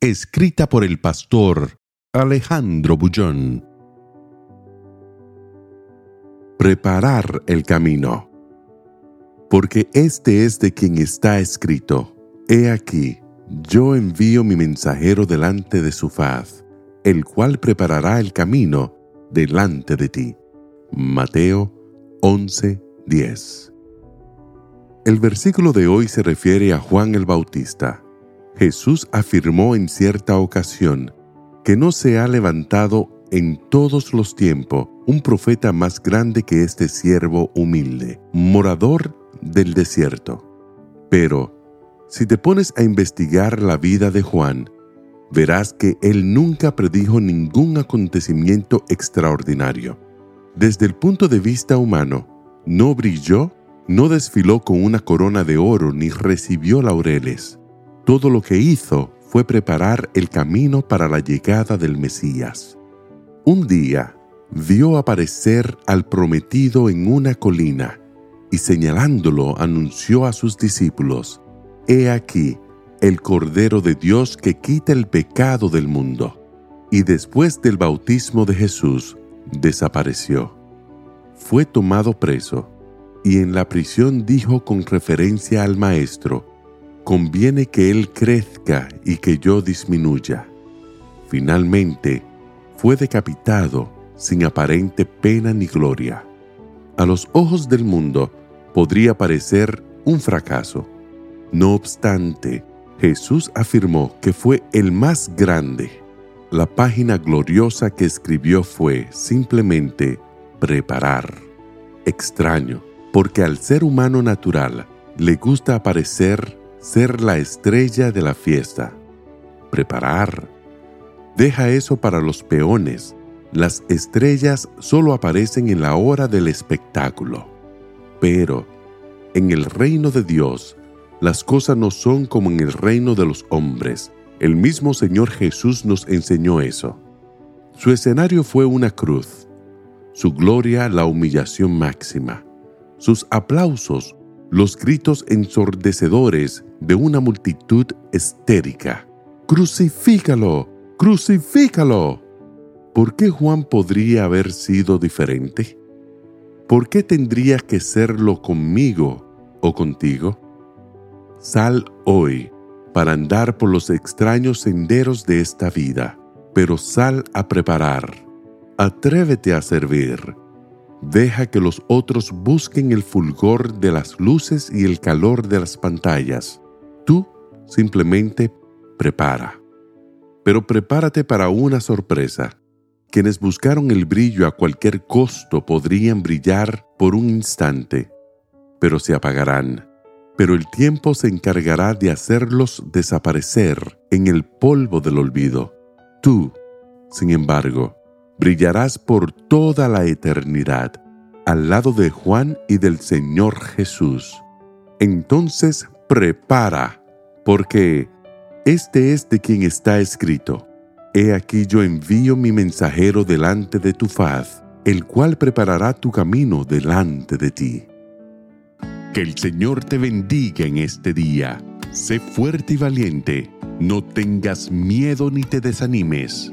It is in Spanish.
Escrita por el pastor Alejandro Bullón. Preparar el camino. Porque este es de quien está escrito. He aquí, yo envío mi mensajero delante de su faz, el cual preparará el camino delante de ti. Mateo 11:10 El versículo de hoy se refiere a Juan el Bautista. Jesús afirmó en cierta ocasión que no se ha levantado en todos los tiempos un profeta más grande que este siervo humilde, morador del desierto. Pero, si te pones a investigar la vida de Juan, verás que él nunca predijo ningún acontecimiento extraordinario. Desde el punto de vista humano, no brilló, no desfiló con una corona de oro ni recibió laureles. Todo lo que hizo fue preparar el camino para la llegada del Mesías. Un día vio aparecer al prometido en una colina y señalándolo anunció a sus discípulos, He aquí el Cordero de Dios que quita el pecado del mundo. Y después del bautismo de Jesús, desapareció. Fue tomado preso y en la prisión dijo con referencia al Maestro, conviene que Él crezca y que yo disminuya. Finalmente, fue decapitado sin aparente pena ni gloria. A los ojos del mundo podría parecer un fracaso. No obstante, Jesús afirmó que fue el más grande. La página gloriosa que escribió fue simplemente preparar. Extraño, porque al ser humano natural le gusta aparecer ser la estrella de la fiesta. Preparar. Deja eso para los peones. Las estrellas solo aparecen en la hora del espectáculo. Pero, en el reino de Dios, las cosas no son como en el reino de los hombres. El mismo Señor Jesús nos enseñó eso. Su escenario fue una cruz, su gloria la humillación máxima, sus aplausos los gritos ensordecedores de una multitud estérica. ¡Crucifícalo! ¡Crucifícalo! ¿Por qué Juan podría haber sido diferente? ¿Por qué tendría que serlo conmigo o contigo? Sal hoy para andar por los extraños senderos de esta vida, pero sal a preparar. Atrévete a servir Deja que los otros busquen el fulgor de las luces y el calor de las pantallas. Tú simplemente prepara. Pero prepárate para una sorpresa. Quienes buscaron el brillo a cualquier costo podrían brillar por un instante, pero se apagarán. Pero el tiempo se encargará de hacerlos desaparecer en el polvo del olvido. Tú, sin embargo, brillarás por toda la eternidad, al lado de Juan y del Señor Jesús. Entonces prepara, porque este es de quien está escrito. He aquí yo envío mi mensajero delante de tu faz, el cual preparará tu camino delante de ti. Que el Señor te bendiga en este día. Sé fuerte y valiente. No tengas miedo ni te desanimes